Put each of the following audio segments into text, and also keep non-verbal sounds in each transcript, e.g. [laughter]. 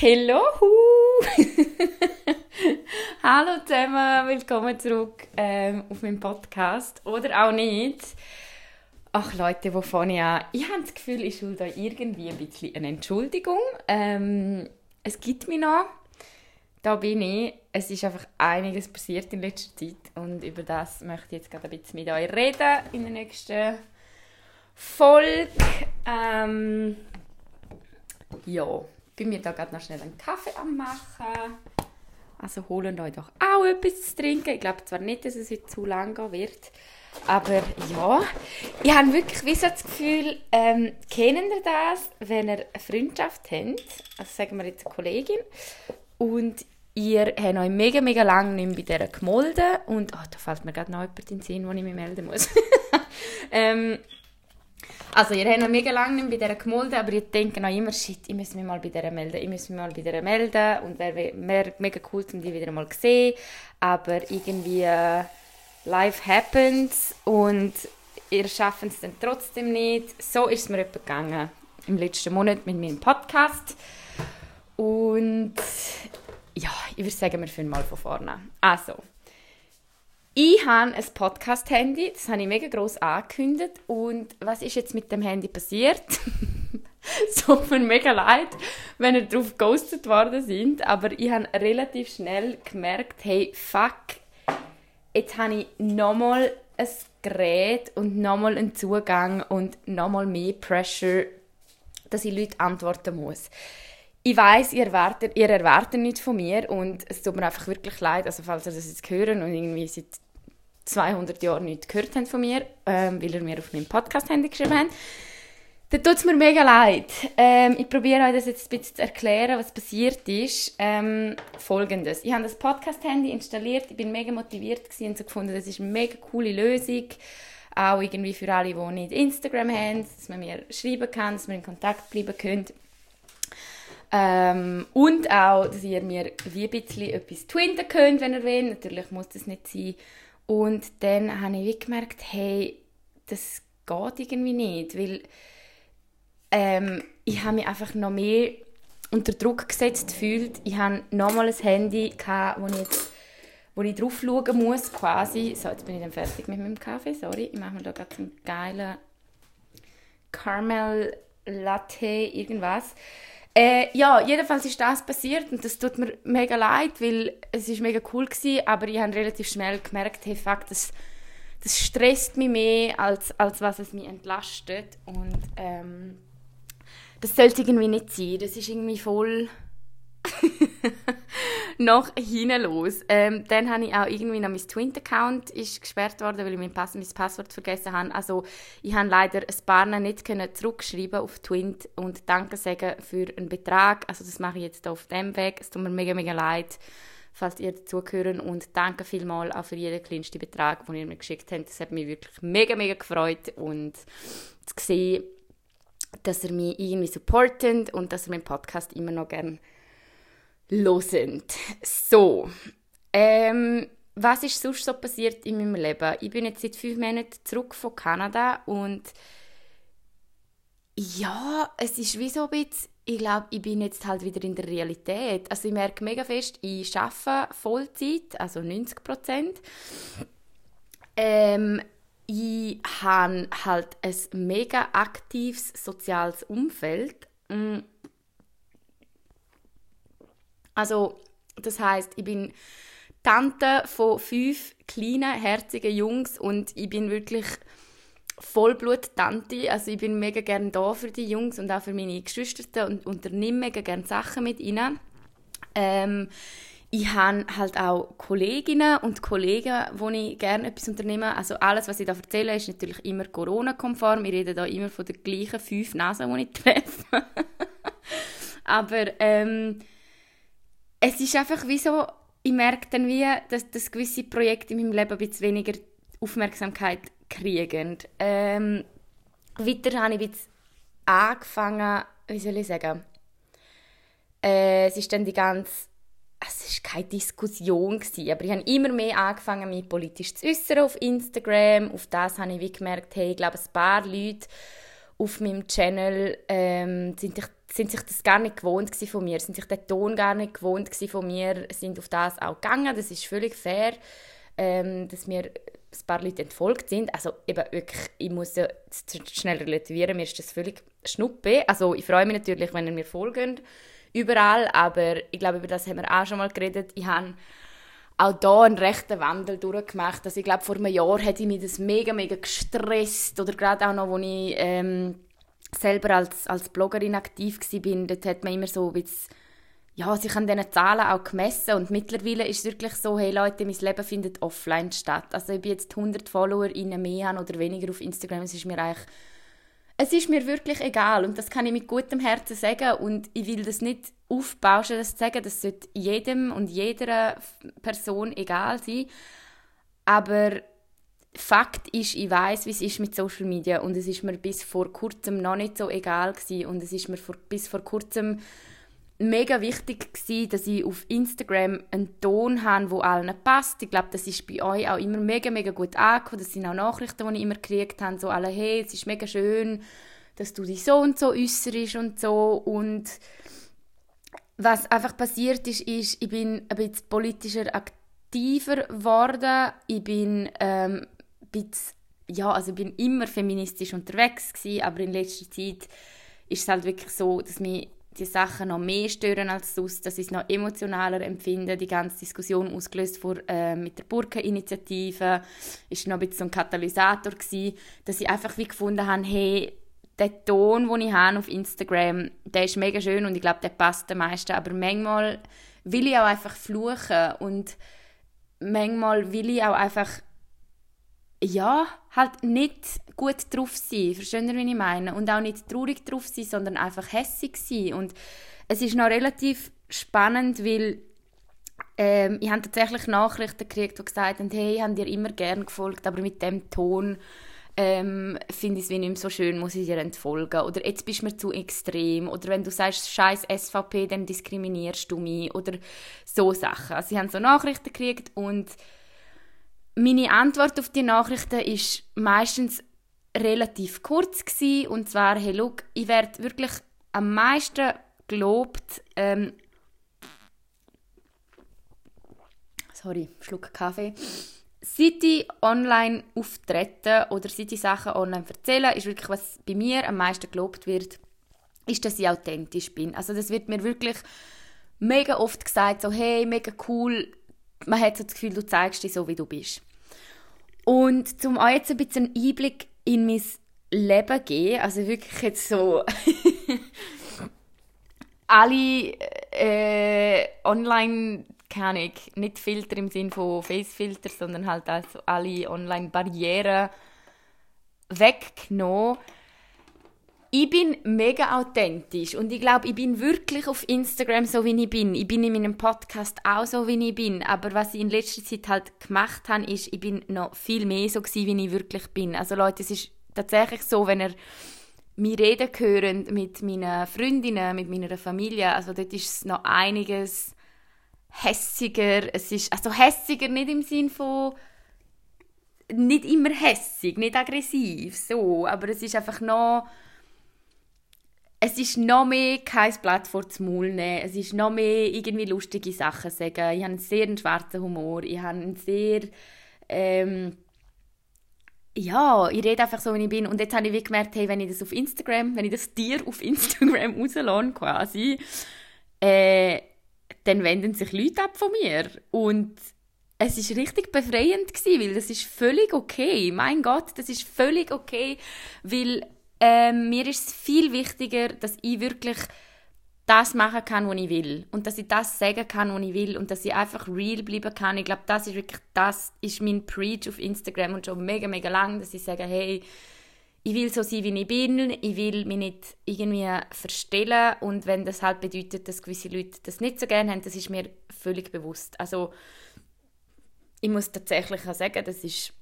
Hallo! [laughs] Hallo zusammen, willkommen zurück ähm, auf meinem Podcast. Oder auch nicht. Ach Leute, wovon ich an? Ich habe das Gefühl, ich schulde euch irgendwie ein bisschen eine Entschuldigung. Ähm, es gibt mich noch. Da bin ich. Es ist einfach einiges passiert in letzter Zeit und über das möchte ich jetzt gerade ein bisschen mit euch reden in der nächsten Folge. Ähm, ja bin mir da gerade noch schnell einen Kaffee am machen. Also holen euch doch auch etwas zu trinken. Ich glaube zwar nicht, dass es heute zu lang gehen wird. Aber ja, ich habe wirklich wie so das Gefühl, ähm, kennen ihr das, wenn ihr eine Freundschaft habt, also sagen wir jetzt eine Kollegin, und ihr habt euch mega, mega lange nicht bei dieser gemolden und, oh, da fällt mir gerade noch jemand in den Sinn, wo ich mich melden muss. [laughs] ähm, also, ihr habt noch mega lange nicht bei dieser gemolden, aber ihr denkt noch immer, shit, ich muss mich mal bei dieser melden, ich muss mich mal bei dieser melden und wäre mega cool, um die wieder mal zu sehen. Aber irgendwie, äh, life happens und ihr schafft es dann trotzdem nicht. So ist es mir gegangen im letzten Monat mit meinem Podcast. Und ja, ich würde sagen, wir fangen mal von vorne. Also, ich habe ein Podcast-Handy, das habe ich mega gross angekündigt. Und was ist jetzt mit dem Handy passiert? [laughs] es tut mir mega leid, wenn ihr darauf ghostet worden sind. Aber ich habe relativ schnell gemerkt, hey, fuck, jetzt habe ich nochmal ein Gerät und nochmal einen Zugang und nochmal mehr Pressure, dass ich Leute antworten muss. Ich weiß, ihr erwartet, ihr erwartet nichts von mir und es tut mir einfach wirklich leid, also falls ihr das jetzt hören und irgendwie seit 200 Jahren nichts gehört haben von mir, ähm, weil ihr mir auf meinem Podcast-Handy geschrieben habt, dann tut es mir mega leid. Ähm, ich probiere euch das jetzt ein bisschen zu erklären, was passiert ist. Ähm, Folgendes. Ich habe das Podcast-Handy installiert, ich bin mega motiviert und so gefunden, das ist eine mega coole Lösung. Auch irgendwie für alle, die nicht Instagram haben, dass man mir schreiben kann, dass wir in Kontakt bleiben können. Ähm, und auch, dass ihr mir wie ein bisschen etwas twittern könnt, wenn ihr wollt. Natürlich muss das nicht sein, und dann habe ich gemerkt, hey, das geht irgendwie nicht, weil ähm, ich habe mich einfach noch mehr unter Druck gesetzt gefühlt. Ich habe nochmal ein Handy, gehabt, wo ich jetzt wo ich drauf schauen muss, quasi. So, jetzt bin ich dann fertig mit meinem Kaffee, sorry. Ich mache mir da gerade einen geilen Caramel Latte, irgendwas. Äh, ja, jedenfalls ist das passiert und das tut mir mega leid, weil es ist mega cool gewesen, aber ich habe relativ schnell gemerkt, hey, fuck, das, das stresst mich mehr, als, als was es mich entlastet und ähm, das sollte irgendwie nicht sein. Das ist irgendwie voll [laughs] noch hinten los. Ähm, dann habe ich auch irgendwie noch mein Twint-Account gesperrt worden, weil ich mein, Pass mein Passwort vergessen habe. Also ich habe leider ein paar nicht können zurückschreiben auf Twint und Danke sagen für einen Betrag. Also das mache ich jetzt auf dem Weg. Es tut mir mega, mega leid, falls ihr dazugehören und danke vielmals auch für jeden kleinsten Betrag, den ihr mir geschickt habt. Das hat mich wirklich mega, mega gefreut und zu sehen, dass ihr mich irgendwie supportet und dass ihr meinen Podcast immer noch gerne hören. So, ähm, was ist sonst so passiert in meinem Leben? Ich bin jetzt seit fünf Monaten zurück von Kanada und ja, es ist wie so ein bisschen, ich glaube, ich bin jetzt halt wieder in der Realität. Also ich merke mega fest, ich arbeite Vollzeit, also 90 Prozent. Ähm, ich habe halt ein mega aktives soziales Umfeld. Mm. Also, das heißt, ich bin Tante von fünf kleinen, herzigen Jungs und ich bin wirklich Vollblut-Tante. Also ich bin mega gerne da für die Jungs und auch für meine Geschwister und unternehme mega gerne Sachen mit ihnen. Ähm, ich habe halt auch Kolleginnen und Kollegen, wo ich gerne etwas unternehme. Also alles, was ich da erzähle, ist natürlich immer Corona-konform. Ich rede da immer von den gleichen fünf Nasen, die ich treffe. [laughs] Aber ähm, es ist einfach wie so, ich merke dann wie, dass, dass gewisse Projekte in meinem Leben ein bisschen weniger Aufmerksamkeit kriegen. Ähm, weiter habe ich jetzt angefangen, wie soll ich sagen, äh, es ist dann die ganze, es war keine Diskussion, gewesen, aber ich habe immer mehr angefangen, mich politisch zu äußern auf Instagram. Auf das habe ich wie gemerkt, hey, ich glaube, ein paar Leute auf meinem Channel ähm, sind, sind sich das gar nicht gewohnt von mir, sind sich den Ton gar nicht gewohnt von mir, sind auf das auch gegangen. Das ist völlig fair, ähm, dass mir ein paar Leute entfolgt sind. Also eben wirklich, ich muss ja schnell relativieren, mir ist das völlig schnuppe. Also ich freue mich natürlich, wenn ihr mir folgt, überall, aber ich glaube, über das haben wir auch schon mal geredet. Ich habe auch da einen rechten Wandel durchgemacht. Also ich glaube, vor einem Jahr hätte ich mich das mega, mega gestresst. Oder gerade auch noch, als ich ähm, selber als, als Bloggerin aktiv war, dort hat man immer so ein bisschen ja, sich an diesen Zahlen auch gemessen und mittlerweile ist es wirklich so, hey Leute, mein Leben findet offline statt. Also ich bin jetzt 100 Follower mehr haben oder weniger auf Instagram, es ist mir eigentlich es ist mir wirklich egal und das kann ich mit gutem Herzen sagen und ich will das nicht aufbauschen, das zu sagen, das sollte jedem und jeder Person egal sein, aber Fakt ist, ich weiß, wie es ist mit Social Media und es ist mir bis vor kurzem noch nicht so egal gewesen und es ist mir vor, bis vor kurzem mega wichtig gewesen, dass ich auf Instagram einen Ton habe, der allen passt. Ich glaube, das ist bei euch auch immer mega, mega gut angekommen. Das sind auch Nachrichten, die ich immer gekriegt habe, so alle, hey, es ist mega schön, dass du dich so und so äußerst und so. Und was einfach passiert ist, ist, ich bin ein bisschen politischer aktiver geworden. Ich bin ähm, bisschen, ja, also ich bin immer feministisch unterwegs gewesen, aber in letzter Zeit ist es halt wirklich so, dass mich die Sachen noch mehr stören als sonst, dass ich es noch emotionaler empfinde. Die ganze Diskussion ausgelöst vor, äh, mit der Burka-Initiative ist noch ein bisschen so ein Katalysator gewesen, dass ich einfach wie gefunden habe, hey, der Ton, den ich habe auf Instagram, der ist mega schön und ich glaube, der passt den meisten, aber manchmal will ich auch einfach fluchen und manchmal will ich auch einfach ja, halt nicht gut drauf sein, verstehen ihr, wie ich meine? Und auch nicht traurig drauf sein, sondern einfach hässig sein. Und es ist noch relativ spannend, weil ähm, ich habe tatsächlich Nachrichten gekriegt, die gesagt haben, hey, ich habe dir immer gern gefolgt, aber mit dem Ton ähm, finde ich es wie nicht mehr so schön, muss ich dir entfolgen. Oder jetzt bist du mir zu extrem. Oder wenn du sagst, scheiß SVP, dann diskriminierst du mich. Oder so Sachen. Also ich habe so Nachrichten gekriegt und meine Antwort auf die Nachrichten ist meistens relativ kurz gewesen, und zwar hey look, ich werde wirklich am meisten gelobt ähm, sorry Schluck Kaffee. Seit ich online auftrete oder seit ich Sachen online erzähle ist wirklich was bei mir am meisten gelobt wird ist dass ich authentisch bin. Also das wird mir wirklich mega oft gesagt so hey mega cool. Man hat so das Gefühl du zeigst dich so wie du bist und zum euch jetzt ein bisschen Einblick in mein Leben geben, also wirklich jetzt so [laughs] alle äh, online keine ich, nicht Filter im Sinne von Facefilter, sondern halt also alle Online-Barrieren weggenommen ich bin mega authentisch und ich glaube, ich bin wirklich auf Instagram so, wie ich bin. Ich bin in meinem Podcast auch so, wie ich bin. Aber was ich in letzter Zeit halt gemacht habe, ist, ich bin noch viel mehr so gewesen, wie ich wirklich bin. Also Leute, es ist tatsächlich so, wenn ihr mir reden hören mit meinen Freundinnen, mit meiner Familie, also dort ist es noch einiges hässiger. Es ist, also hässiger nicht im Sinn von nicht immer hässig, nicht aggressiv, so, aber es ist einfach noch es ist noch mehr kein Blatt vor den Maul nehmen. Es ist noch mehr irgendwie lustige Sachen sagen. Ich habe einen sehr schwarzen Humor. Ich habe einen sehr... Ähm, ja, ich rede einfach so, wie ich bin. Und jetzt habe ich gemerkt, hey, wenn ich das auf Instagram, wenn ich das dir auf Instagram [laughs] rauslasse, quasi, äh, dann wenden sich Leute ab von mir. Und es ist richtig befreiend gewesen, weil das ist völlig okay. Mein Gott, das ist völlig okay, weil ähm, mir ist es viel wichtiger, dass ich wirklich das machen kann, was ich will. Und dass ich das sagen kann, was ich will. Und dass ich einfach real bleiben kann. Ich glaube, das ist wirklich, das ist mein Preach auf Instagram und schon mega, mega lang, dass ich sage, hey, ich will so sein, wie ich bin. Ich will mich nicht irgendwie verstellen. Und wenn das halt bedeutet, dass gewisse Leute das nicht so gerne haben, das ist mir völlig bewusst. Also, ich muss tatsächlich auch sagen, das ist,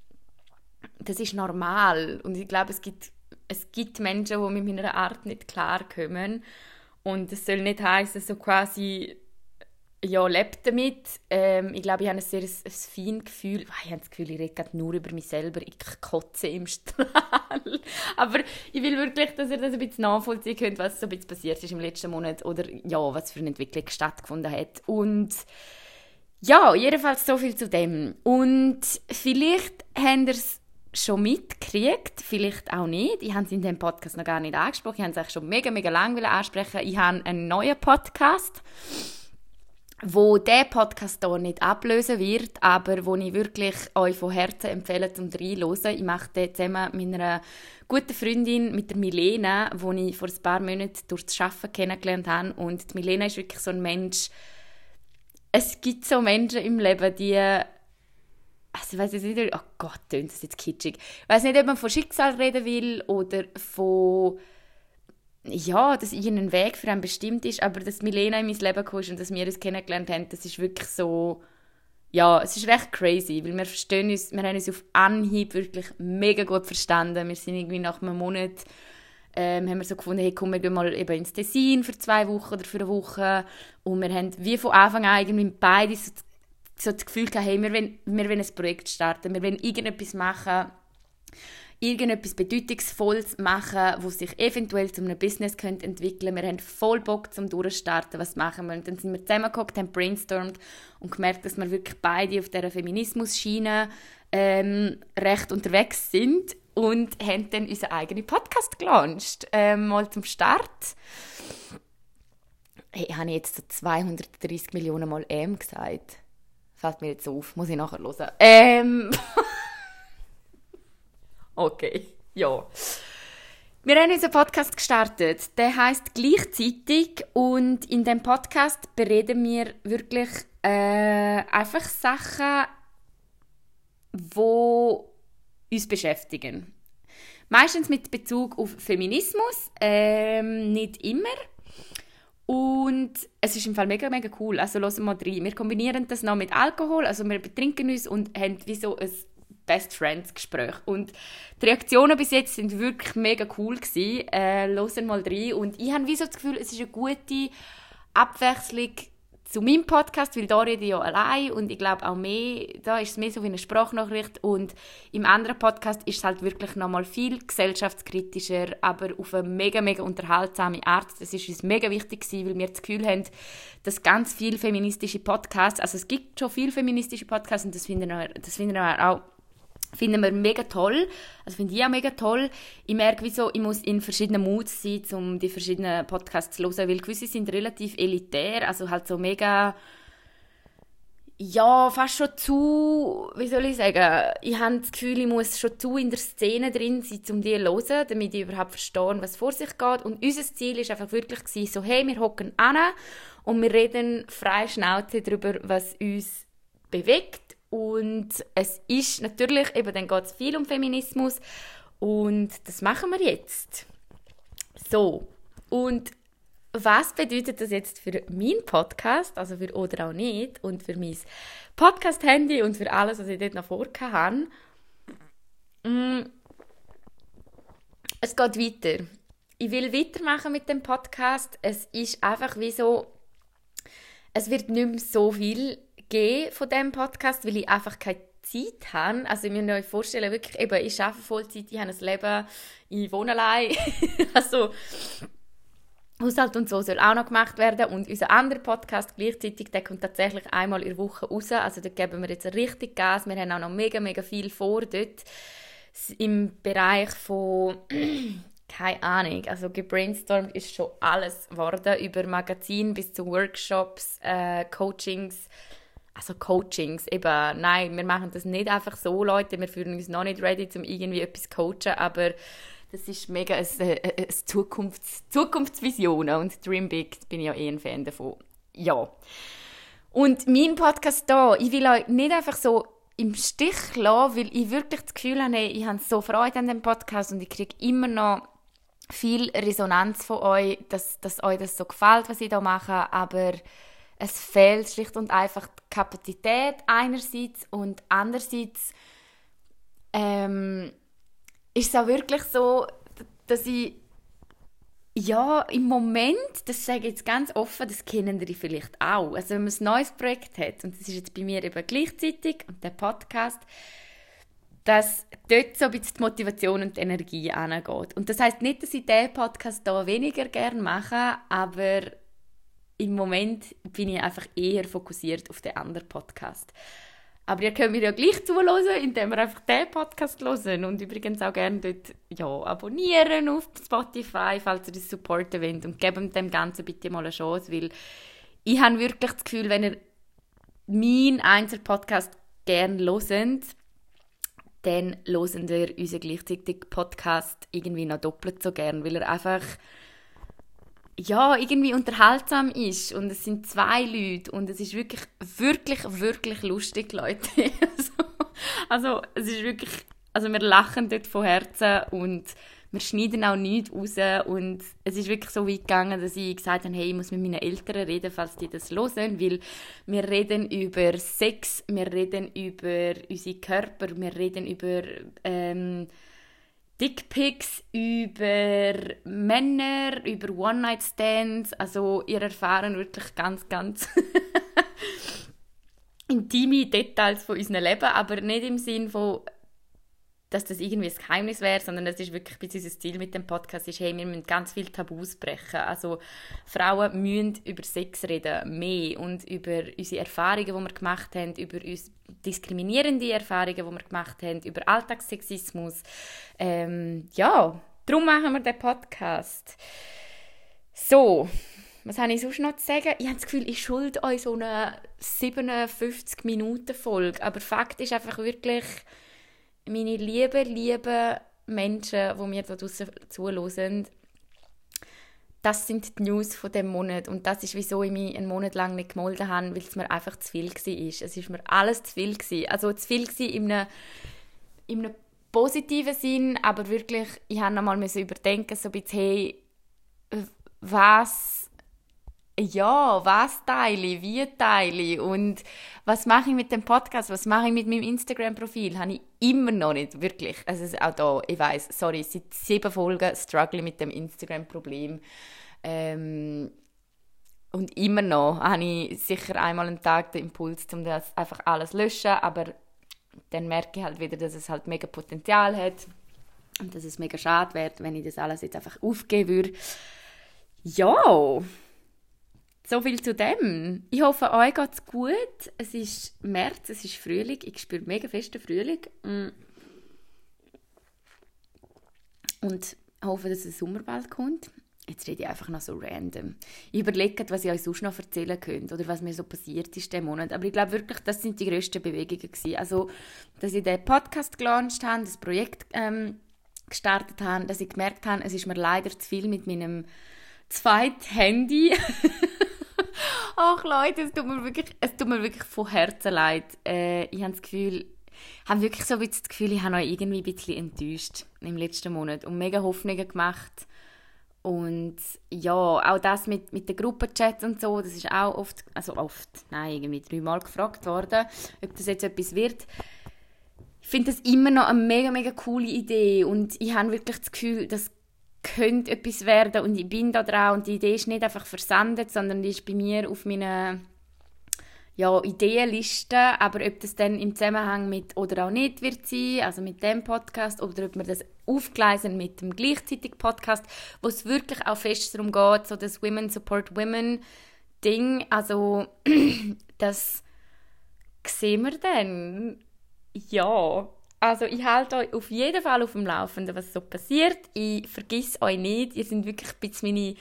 das ist normal. Und ich glaube, es gibt es gibt Menschen, die mit meiner Art nicht klarkommen. Und es soll nicht heißen, so quasi, ja, lebe damit. Ähm, ich glaube, ich habe ein sehr ein, ein feines Gefühl. Ich habe das Gefühl, ich rede nur über mich selber. Ich kotze im [laughs] Strahl. Aber ich will wirklich, dass ihr das ein bisschen nachvollziehen könnt, was so ein bisschen passiert ist im letzten Monat oder ja, was für eine Entwicklung stattgefunden hat. Und ja, jedenfalls so viel zu dem. Und vielleicht habt ihr es schon mitgekriegt, vielleicht auch nicht. Ich habe es in dem Podcast noch gar nicht angesprochen. Ich habe es eigentlich schon mega, mega lange ansprechen. Ich habe einen neuen Podcast wo der Podcast hier nicht ablösen wird, aber wo ich wirklich euch von Herzen empfehle, zum reinzuhören. Ich mache den zusammen mit meiner guten Freundin, mit der Milena, die ich vor ein paar Monaten durch das Arbeiten kennengelernt habe. Und die Milena ist wirklich so ein Mensch, es gibt so Menschen im Leben, die also ich weiß jetzt nicht, oh Gott, das ist jetzt kitschig. Ich weiß nicht, ob man von Schicksal reden will oder von ja, dass irgendein Weg für einen bestimmt ist, aber dass Milena in mein Leben kam und dass wir uns kennengelernt haben, das ist wirklich so, ja, es ist recht crazy, weil wir verstehen uns, wir haben uns auf Anhieb wirklich mega gut verstanden. Wir sind irgendwie nach einem Monat, ähm, haben wir so gefunden, hey, komm, wir gehen mal eben ins Tessin für zwei Wochen oder für eine Woche und wir haben wie von Anfang an irgendwie beide so, so das Gefühl gehabt, hey, wir wollen, wir wollen ein Projekt starten, wir wollen irgendetwas machen, irgendetwas Bedeutungsvolles machen, wo sich eventuell zu einem Business könnte entwickeln Wir haben voll Bock zum Durchstarten, was machen wir. Und dann sind wir zusammengeguckt, haben brainstormt und gemerkt, dass wir wirklich beide auf dieser Feminismus-Schiene ähm, recht unterwegs sind und haben dann unseren eigenen Podcast gelauncht. Ähm, mal zum Start. Hey, habe ich jetzt so 230 Millionen Mal M gesagt? Fällt mir jetzt auf, muss ich nachher hören. Ähm... [laughs] Okay, ja. Wir haben unseren Podcast gestartet. Der heißt gleichzeitig und in dem Podcast bereden wir wirklich äh, einfach Sachen, wo uns beschäftigen. Meistens mit Bezug auf Feminismus, ähm, nicht immer. Und es ist im Fall mega, mega cool. Also hören mal rein. Wir kombinieren das noch mit Alkohol, also wir betrinken uns und haben wie so ein Best Friends Gespräch. Und die Reaktionen bis jetzt sind wirklich mega cool gewesen. Äh, hören mal rein. Und ich habe wie so das Gefühl, es ist eine gute Abwechslung zu meinem Podcast, weil da rede ich ja allein und ich glaube auch mehr, da ist es mehr so wie eine Sprachnachricht und im anderen Podcast ist es halt wirklich nochmal viel gesellschaftskritischer, aber auf eine mega, mega unterhaltsame Art. Das ist uns mega wichtig gewesen, weil wir das Gefühl haben, dass ganz viele feministische Podcasts, also es gibt schon viele feministische Podcasts und das finden wir, das finden wir auch finden wir mega toll. Also finde ich auch mega toll. Ich merke, wieso ich muss in verschiedenen Moods sein, um die verschiedenen Podcasts zu hören, weil gewisse sind relativ elitär, also halt so mega ja, fast schon zu, wie soll ich sagen, ich habe das Gefühl, ich muss schon zu in der Szene drin sein, um die zu hören, damit ich überhaupt verstehe, was vor sich geht. Und unser Ziel ist einfach wirklich so, hey, wir hocken an und wir reden frei Schnauze darüber, was uns bewegt und es ist natürlich, eben dann geht es viel um Feminismus und das machen wir jetzt. So, und was bedeutet das jetzt für meinen Podcast, also für oder auch nicht, und für mein Podcast-Handy und für alles, was ich dort noch vorgehabt habe? Mm, es geht weiter. Ich will weitermachen mit dem Podcast. Es ist einfach wie so, es wird nicht mehr so viel geben von diesem Podcast, weil ich einfach keine Zeit habe. Also ich muss euch vorstellen, wirklich, eben, ich arbeite Vollzeit, ich habe ein Leben, ich wohne allein. [laughs] also Haushalt und so soll auch noch gemacht werden. Und unser anderer Podcast gleichzeitig, der kommt tatsächlich einmal in der Woche raus, also da geben wir jetzt richtig Gas, wir haben auch noch mega, mega viel vor dort. Im Bereich von [clears throat] keine Ahnung, also gebrainstormt ist schon alles geworden, über Magazin bis zu Workshops, äh, Coachings, also Coachings, eben, nein, wir machen das nicht einfach so, Leute, wir fühlen uns noch nicht ready, um irgendwie etwas coachen, aber das ist mega eine, eine, eine Zukunfts-, Zukunftsvision und Dream Big, bin ich ja eh ein Fan davon. Ja. Und mein Podcast hier, ich will euch nicht einfach so im Stich lassen, weil ich wirklich das Gefühl habe, ich habe so Freude an dem Podcast und ich kriege immer noch viel Resonanz von euch, dass, dass euch das so gefällt, was ich da mache, aber es fehlt schlicht und einfach die Kapazität einerseits und andererseits ähm, ist es auch wirklich so, dass ich ja, im Moment, das sage ich jetzt ganz offen, das kennen ihr vielleicht auch. Also wenn man ein neues Projekt hat, und das ist jetzt bei mir eben gleichzeitig, und der Podcast, dass dort so ein bisschen die Motivation und die Energie angeht. Und das heißt nicht, dass ich diesen Podcast hier weniger gerne mache, aber im Moment bin ich einfach eher fokussiert auf den anderen Podcast. Aber ihr könnt mir ja gleich zuhören, indem ihr einfach diesen Podcast hören und übrigens auch gerne dort ja, abonnieren auf Spotify, falls ihr das supporten wollt und gebt dem Ganzen bitte mal eine Chance, weil ich habe wirklich das Gefühl, wenn ihr meinen Einzelpodcast gerne hört, dann hören ihr unseren gleichzeitigen Podcast irgendwie noch doppelt so gern, weil er einfach ja, irgendwie unterhaltsam ist und es sind zwei Leute und es ist wirklich, wirklich, wirklich lustig, Leute. [laughs] also, also, es ist wirklich, also wir lachen dort von Herzen und wir schneiden auch nichts raus und es ist wirklich so weit gegangen, dass ich gesagt habe, hey, ich muss mit meinen Eltern reden, falls die das hören, weil wir reden über Sex, wir reden über unsere Körper, wir reden über ähm, Dickpics, über Männer, über One-Night-Stands. Also ihr erfahren wirklich ganz, ganz [laughs] intime Details von unserem Leben, aber nicht im Sinn von, dass das irgendwie ein Geheimnis wäre, sondern das ist wirklich ein unser Ziel mit dem Podcast, ist, hey, wir müssen ganz viele Tabus brechen. Also Frauen müssen über Sex reden, mehr und über unsere Erfahrungen, die wir gemacht haben, über uns diskriminierende Erfahrungen, die wir gemacht haben, über Alltagssexismus. Ähm, ja, darum machen wir den Podcast. So, was habe ich sonst noch zu sagen? Ich habe das Gefühl, ich schulde euch so eine 57-Minuten-Folge, aber Fakt ist einfach wirklich meine lieben, lieben Menschen, die mir da draußen zuhören, das sind die News von dem Monat und das ist, wieso ich mich einen Monat lang nicht gemolden habe, weil es mir einfach zu viel war. Es ist mir alles zu viel gewesen. Also zu viel in einem, in einem positiven Sinn, aber wirklich, ich habe nochmal überdenken, so ein bisschen, hey, was ja, was teile ich, wie teile ich und was mache ich mit dem Podcast, was mache ich mit meinem Instagram-Profil, habe ich immer noch nicht, wirklich. Also auch da, ich weiß, sorry, seit sieben Folgen struggle ich mit dem Instagram-Problem. Ähm, und immer noch habe ich sicher einmal am Tag den Impuls, um das einfach alles zu löschen, aber dann merke ich halt wieder, dass es halt mega Potenzial hat und dass es mega schade wäre, wenn ich das alles jetzt einfach aufgeben würde. Ja, so viel zu dem. Ich hoffe, euch geht es gut. Es ist März, es ist Frühling. Ich spüre mega festen Frühling. Mm. Und hoffe, dass der Sommer bald kommt. Jetzt rede ich einfach noch so random. Ich überlege, was ich euch sonst noch erzählen könnte oder was mir so passiert ist diesen Monat. Aber ich glaube wirklich, das sind die grössten Bewegungen gewesen. Also, dass ich den Podcast gelauncht habe, das Projekt ähm, gestartet habe, dass ich gemerkt habe, es ist mir leider zu viel mit meinem zweiten Handy. [laughs] Ach Leute, es tut mir wirklich, es tut mir wirklich von Herzen leid. Äh, ich habe das Gefühl, habe wirklich so ein das Gefühl, ich habe euch irgendwie ein bisschen enttäuscht im letzten Monat und mega Hoffnungen gemacht. Und ja, auch das mit, mit den Gruppenchats und so, das ist auch oft, also oft, nein, irgendwie dreimal gefragt worden, ob das jetzt etwas wird. Ich finde das immer noch eine mega, mega coole Idee und ich habe wirklich das Gefühl, das könnte etwas werden und ich bin da dran und die Idee ist nicht einfach versandet, sondern die ist bei mir auf meiner ja, Ideenliste, aber ob das dann im Zusammenhang mit oder auch nicht wird sein, also mit dem Podcast, oder ob wir das aufgleisen mit dem gleichzeitigen Podcast, wo es wirklich auch fest darum geht, so das Women Support Women Ding, also [clears throat] das sehen wir dann. Ja, also ich halte euch auf jeden Fall auf dem Laufenden, was so passiert. Ich vergiss euch nicht. Ihr seid wirklich ein bisschen meine,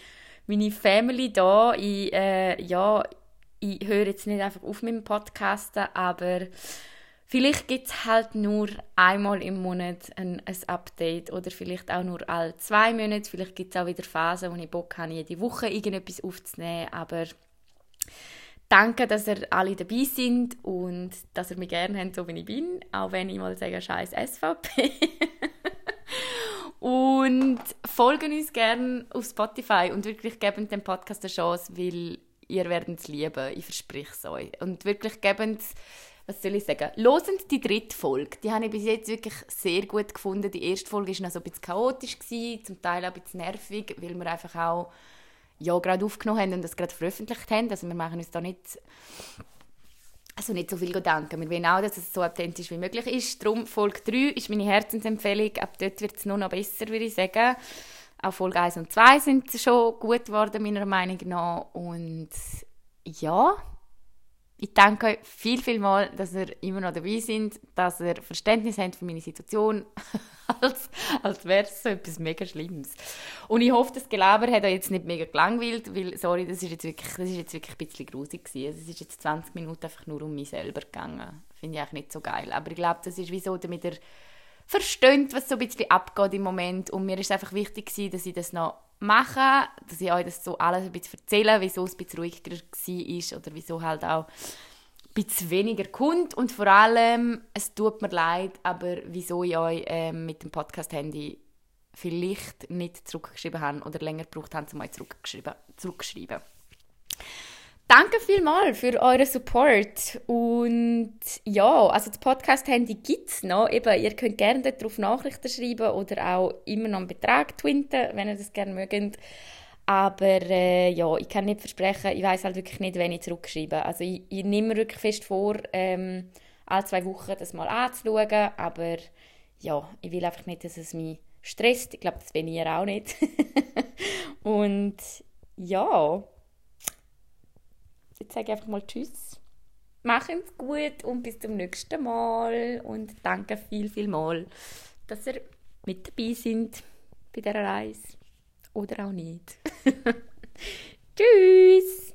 meine Family da. Ich, äh, ja, ich höre jetzt nicht einfach auf mit dem Podcasten, aber vielleicht gibt es halt nur einmal im Monat ein, ein, Update oder vielleicht auch nur alle zwei Monate. Vielleicht gibt es auch wieder Phasen, wo ich Bock habe, jede Woche irgendetwas aufzunehmen, aber Danke, dass ihr alle dabei sind und dass ihr mich gerne habt, so wie ich bin, auch wenn ich mal sage, scheiß SVP. [laughs] und folgen uns gerne auf Spotify und wirklich geben dem Podcast eine Chance, weil ihr werdet es lieben, ich verspreche es euch. Und wirklich geben was soll ich sagen, losend die dritte Folge, die habe ich bis jetzt wirklich sehr gut gefunden. Die erste Folge war noch so ein bisschen chaotisch, zum Teil auch ein bisschen nervig, weil wir einfach auch ja, gerade aufgenommen haben und das gerade veröffentlicht haben. Also wir machen uns da nicht, also nicht so viel Gedanken. Wir wollen auch, dass es so authentisch wie möglich ist. Darum Folge 3 ist meine Herzensempfehlung. Ab dort wird es nur noch besser, würde ich sagen. Auch Folge 1 und 2 sind schon gut geworden, meiner Meinung nach. Und ja, ich danke euch viel, viel mal, dass ihr immer noch dabei seid, dass ihr Verständnis habt für meine Situation, [laughs] als, als wäre es so etwas mega Schlimmes. Und ich hoffe, das Gelaber hat euch jetzt nicht mega gelangweilt, weil, sorry, das ist jetzt wirklich, das ist jetzt wirklich ein bisschen grusig. Also, es ist jetzt 20 Minuten einfach nur um mich selber gegangen. Finde ich eigentlich nicht so geil. Aber ich glaube, das ist wie so, damit ihr versteht, was so ein bisschen abgeht im Moment. Und mir ist es einfach wichtig dass ich das noch mache, dass ich euch das so alles ein bisschen erzähle, wieso es ein bisschen ruhiger war oder wieso halt auch ein bisschen weniger kommt und vor allem, es tut mir leid, aber wieso ich euch ähm, mit dem Podcast-Handy vielleicht nicht zurückgeschrieben habe oder länger gebraucht habe, um euch zurückgeschrieben, zurückgeschrieben. Danke vielmals für euren Support. Und ja, also das Podcast-Handy gibt es noch. Eben, ihr könnt gerne darauf Nachrichten schreiben oder auch immer noch einen Betrag twinten, wenn ihr das gerne mögt. Aber äh, ja, ich kann nicht versprechen, ich weiß halt wirklich nicht, wenn ich zurückschreibe. Also ich, ich nehme mir wirklich fest vor, ähm, alle zwei Wochen das mal anzuschauen. Aber ja, ich will einfach nicht, dass es mich stresst. Ich glaube, das bin ihr auch nicht. [laughs] Und ja, jetzt sage ich einfach mal Tschüss. Machen es gut und bis zum nächsten Mal. Und danke viel, viel mal, dass ihr mit dabei sind bei dieser Reise. Oder auch nicht. [laughs] Tschüss!